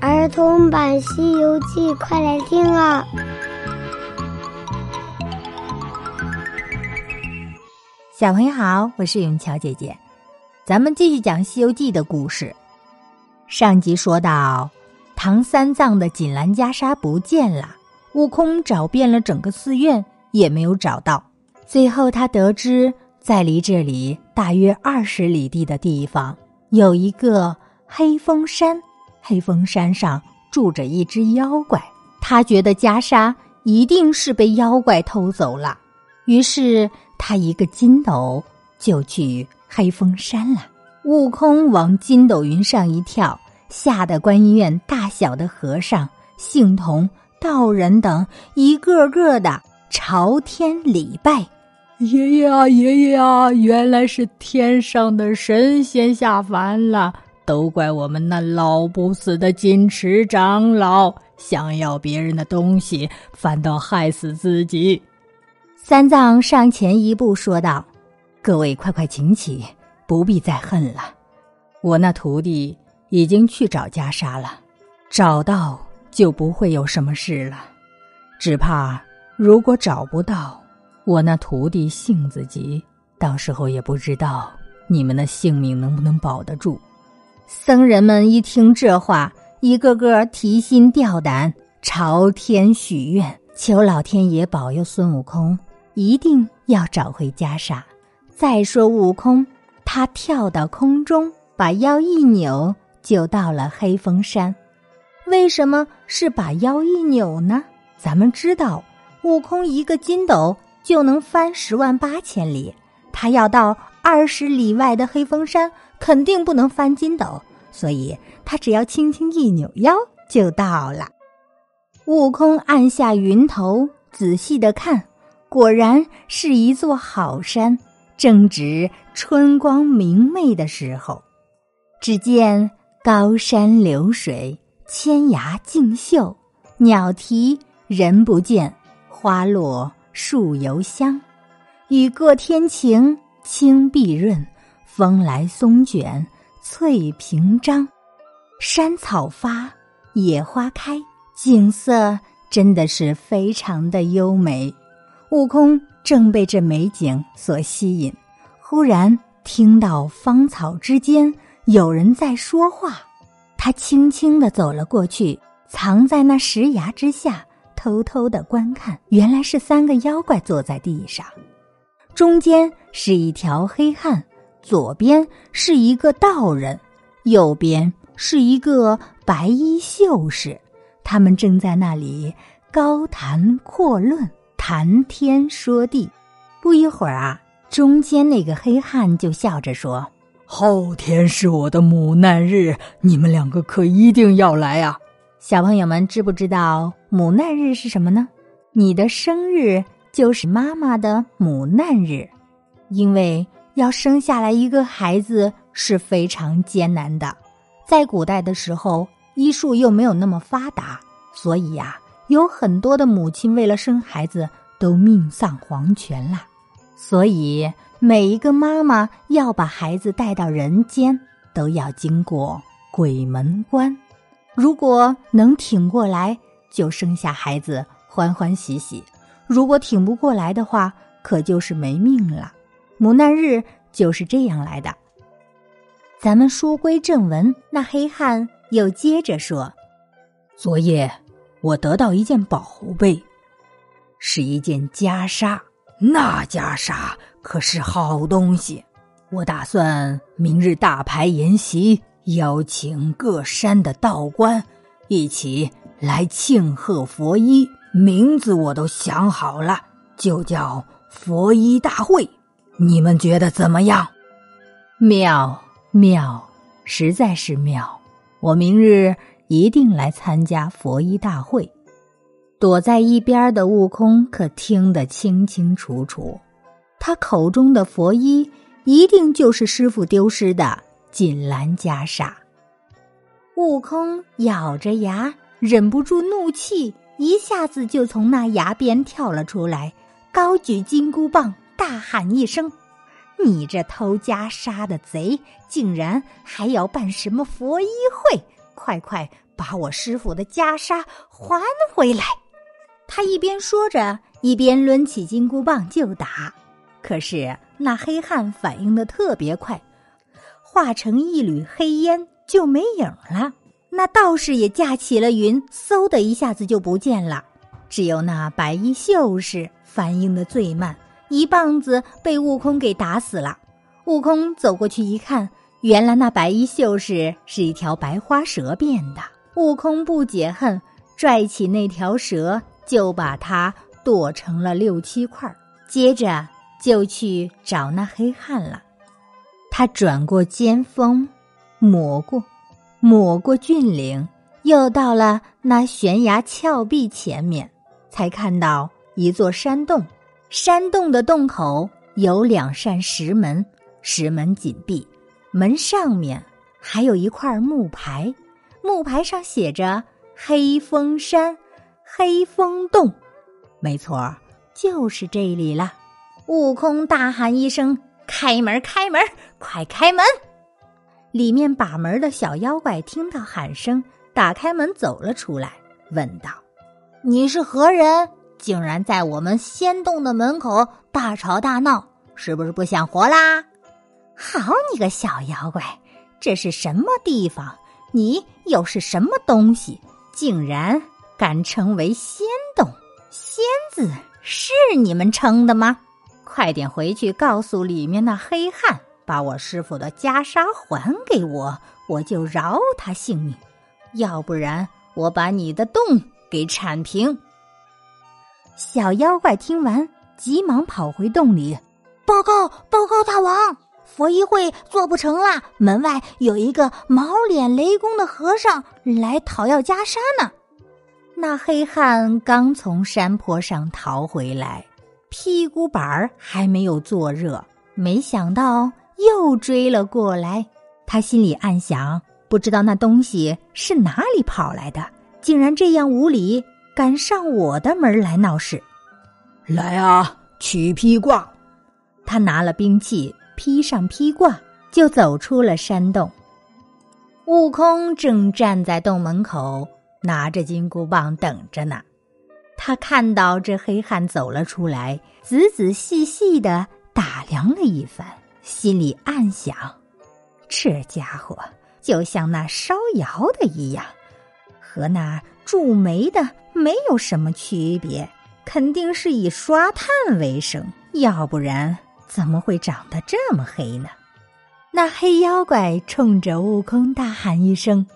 儿童版《西游记》，快来听啊！小朋友好，我是永桥姐姐，咱们继续讲《西游记》的故事。上集说到，唐三藏的锦兰袈裟不见了，悟空找遍了整个寺院也没有找到。最后，他得知在离这里大约二十里地的地方有一个黑风山。黑风山上住着一只妖怪，他觉得袈裟一定是被妖怪偷走了，于是他一个筋斗就去黑风山了。悟空往筋斗云上一跳，吓得观音院大小的和尚、信童、道人等一个个的朝天礼拜：“爷爷啊，爷爷啊，原来是天上的神仙下凡了。”都怪我们那老不死的金池长老，想要别人的东西，反倒害死自己。三藏上前一步说道：“各位快快请起，不必再恨了。我那徒弟已经去找袈裟了，找到就不会有什么事了。只怕如果找不到，我那徒弟性子急，到时候也不知道你们的性命能不能保得住。”僧人们一听这话，一个个提心吊胆，朝天许愿，求老天爷保佑孙悟空一定要找回袈裟。再说悟空，他跳到空中，把腰一扭，就到了黑风山。为什么是把腰一扭呢？咱们知道，悟空一个筋斗就能翻十万八千里，他要到二十里外的黑风山。肯定不能翻筋斗，所以他只要轻轻一扭腰就到了。悟空按下云头，仔细的看，果然是一座好山。正值春光明媚的时候，只见高山流水，千崖竞秀，鸟啼人不见，花落树犹香，雨过天晴，青碧润。风来松卷，翠屏张，山草发，野花开，景色真的是非常的优美。悟空正被这美景所吸引，忽然听到芳草之间有人在说话，他轻轻的走了过去，藏在那石崖之下，偷偷的观看。原来是三个妖怪坐在地上，中间是一条黑汉。左边是一个道人，右边是一个白衣秀士，他们正在那里高谈阔论，谈天说地。不一会儿啊，中间那个黑汉就笑着说：“后天是我的母难日，你们两个可一定要来啊！”小朋友们知不知道母难日是什么呢？你的生日就是妈妈的母难日，因为。要生下来一个孩子是非常艰难的，在古代的时候，医术又没有那么发达，所以呀，有很多的母亲为了生孩子都命丧黄泉了。所以每一个妈妈要把孩子带到人间，都要经过鬼门关。如果能挺过来，就生下孩子欢欢喜喜；如果挺不过来的话，可就是没命了。母难日就是这样来的。咱们书归正文，那黑汉又接着说：“昨夜我得到一件宝贝，是一件袈裟。那袈裟可是好东西。我打算明日大排筵席，邀请各山的道观一起来庆贺佛衣。名字我都想好了，就叫佛衣大会。”你们觉得怎么样？妙妙，实在是妙！我明日一定来参加佛衣大会。躲在一边的悟空可听得清清楚楚，他口中的佛衣一定就是师傅丢失的锦兰袈裟。悟空咬着牙，忍不住怒气，一下子就从那崖边跳了出来，高举金箍棒。大喊一声：“你这偷袈裟的贼，竟然还要办什么佛衣会？快快把我师傅的袈裟还回来！”他一边说着，一边抡起金箍棒就打。可是那黑汉反应的特别快，化成一缕黑烟就没影了。那道士也架起了云，嗖的一下子就不见了。只有那白衣秀士反应的最慢，一棒子被悟空给打死了。悟空走过去一看，原来那白衣秀士是一条白花蛇变的。悟空不解恨，拽起那条蛇。就把它剁成了六七块，接着就去找那黑汉了。他转过尖峰，抹过，抹过峻岭，又到了那悬崖峭壁前面，才看到一座山洞。山洞的洞口有两扇石门，石门紧闭，门上面还有一块木牌，木牌上写着“黑风山”。黑风洞，没错，就是这里了。悟空大喊一声：“开门！开门！快开门！”里面把门的小妖怪听到喊声，打开门走了出来，问道：“你是何人？竟然在我们仙洞的门口大吵大闹，是不是不想活啦？”“好你个小妖怪，这是什么地方？你又是什么东西？竟然……”敢称为仙洞，仙字是你们称的吗？快点回去告诉里面那黑汉，把我师傅的袈裟还给我，我就饶他性命；要不然，我把你的洞给铲平。小妖怪听完，急忙跑回洞里，报告报告大王，佛衣会做不成了，门外有一个毛脸雷公的和尚来讨要袈裟呢。那黑汉刚从山坡上逃回来，屁股板儿还没有坐热，没想到又追了过来。他心里暗想：不知道那东西是哪里跑来的，竟然这样无礼，敢上我的门来闹事。来啊，取披挂！他拿了兵器，披上披挂，就走出了山洞。悟空正站在洞门口。拿着金箍棒等着呢，他看到这黑汉走了出来，仔仔细细的打量了一番，心里暗想：这家伙就像那烧窑的一样，和那铸煤的没有什么区别，肯定是以刷炭为生，要不然怎么会长得这么黑呢？那黑妖怪冲着悟空大喊一声。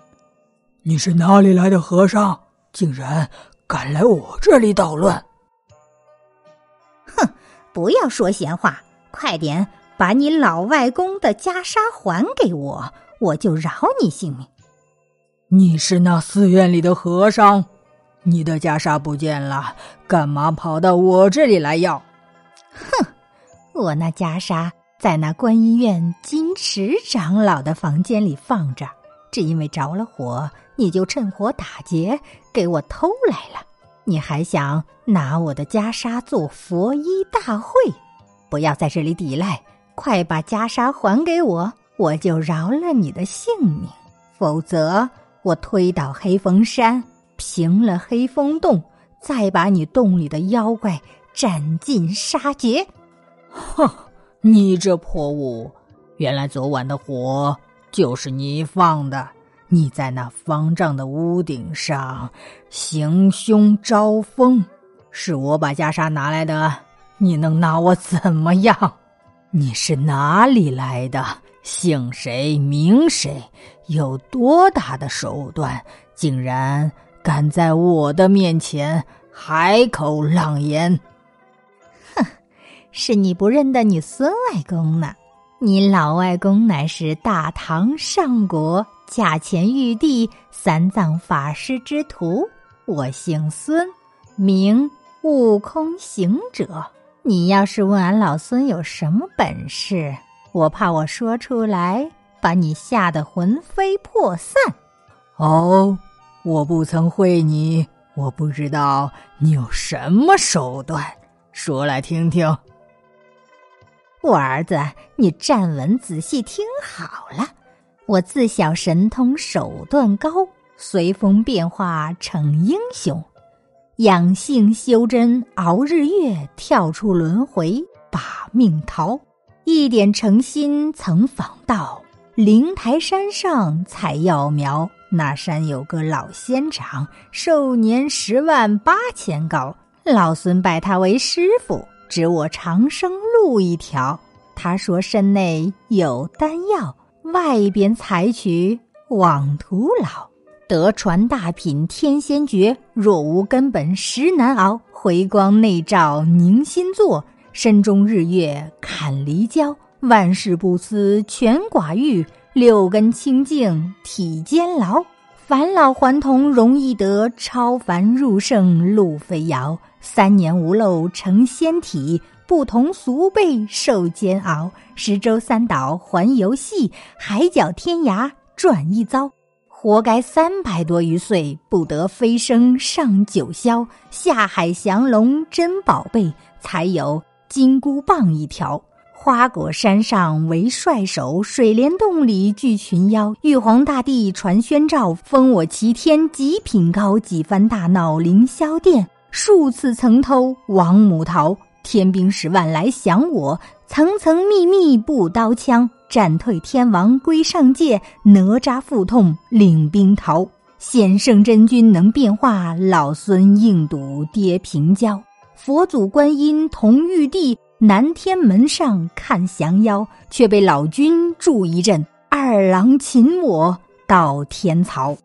你是哪里来的和尚？竟然敢来我这里捣乱！哼，不要说闲话，快点把你老外公的袈裟还给我，我就饶你性命。你是那寺院里的和尚，你的袈裟不见了，干嘛跑到我这里来要？哼，我那袈裟在那观音院金池长老的房间里放着。只因为着了火，你就趁火打劫，给我偷来了。你还想拿我的袈裟做佛衣大会？不要在这里抵赖，快把袈裟还给我，我就饶了你的性命。否则，我推倒黑风山，平了黑风洞，再把你洞里的妖怪斩尽杀绝。哼，你这破物！原来昨晚的火。就是你放的！你在那方丈的屋顶上行凶招风，是我把袈裟拿来的，你能拿我怎么样？你是哪里来的？姓谁名谁？有多大的手段？竟然敢在我的面前海口浪言！哼，是你不认得你孙外公呢。你老外公乃是大唐上国驾前玉帝三藏法师之徒，我姓孙，名悟空行者。你要是问俺老孙有什么本事，我怕我说出来把你吓得魂飞魄散。哦，我不曾会你，我不知道你有什么手段，说来听听。我儿子，你站稳，仔细听好了。我自小神通手段高，随风变化成英雄，养性修真熬日月，跳出轮回把命逃。一点诚心曾访道，灵台山上采药苗。那山有个老仙长，寿年十万八千高。老孙拜他为师傅，指我长生路一条。他说身内有丹药，外边采取枉徒劳。得传大品天仙诀，若无根本实难熬。回光内照凝心坐。身中日月看离焦，万事不思全寡欲，六根清净体坚牢。返老还童容易得，超凡入圣路飞遥。三年无漏成仙体，不同俗辈受煎熬。十洲三岛环游戏，海角天涯转一遭。活该三百多余岁不得飞升上九霄。下海降龙真宝贝，才有。金箍棒一条，花果山上为帅首，水帘洞里聚群妖。玉皇大帝传宣诏，封我齐天极品高。几番大闹凌霄殿，数次曾偷王母桃。天兵十万来降我，层层密密布刀枪。战退天王归上界，哪吒腹痛领兵逃。显圣真君能变化，老孙硬赌跌平交。佛祖观音同玉帝，南天门上看降妖，却被老君助一阵。二郎擒我到天曹，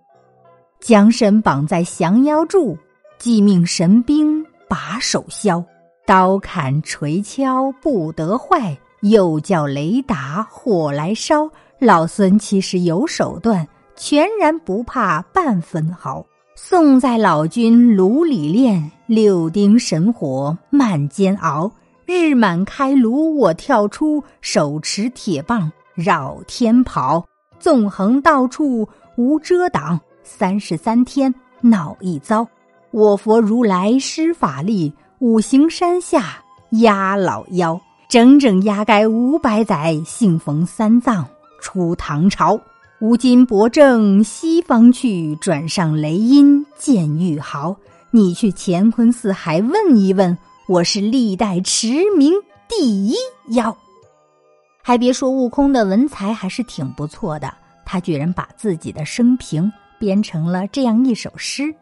将身绑在降妖柱，即命神兵把手削。刀砍锤敲不得坏，又叫雷打火来烧。老孙其实有手段，全然不怕半分毫。送在老君炉里炼，六丁神火慢煎熬。日满开炉我跳出，手持铁棒绕天跑，纵横到处无遮挡。三十三天闹一遭，我佛如来施法力，五行山下压老妖，整整压该五百载。幸逢三藏出唐朝。吾今博正西方去，转上雷音见玉毫。你去乾坤四海问一问，我是历代驰名第一妖。还别说，悟空的文才还是挺不错的，他居然把自己的生平编成了这样一首诗。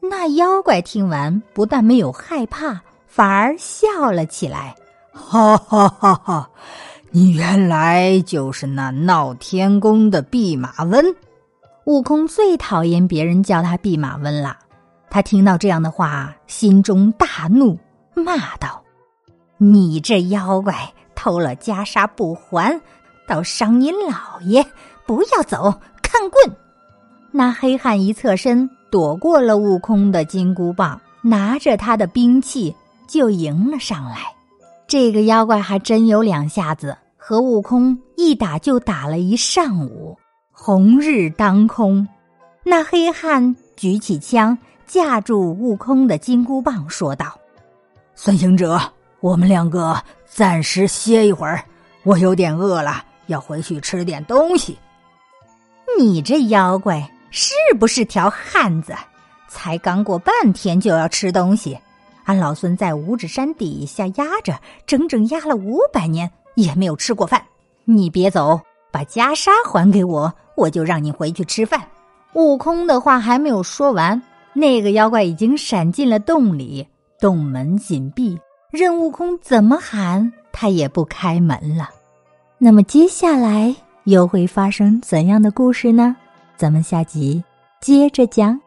那妖怪听完，不但没有害怕，反而笑了起来，哈哈哈哈！你原来就是那闹天宫的弼马温，悟空最讨厌别人叫他弼马温了。他听到这样的话，心中大怒，骂道：“你这妖怪，偷了袈裟不还，倒伤你老爷！不要走，看棍！”那黑汉一侧身，躲过了悟空的金箍棒，拿着他的兵器就迎了上来。这个妖怪还真有两下子。和悟空一打就打了一上午，红日当空，那黑汉举起枪架住悟空的金箍棒，说道：“孙行者，我们两个暂时歇一会儿，我有点饿了，要回去吃点东西。”你这妖怪是不是条汉子？才刚过半天就要吃东西？俺老孙在五指山底下压着，整整压了五百年。也没有吃过饭，你别走，把袈裟还给我，我就让你回去吃饭。悟空的话还没有说完，那个妖怪已经闪进了洞里，洞门紧闭，任悟空怎么喊，他也不开门了。那么接下来又会发生怎样的故事呢？咱们下集接着讲。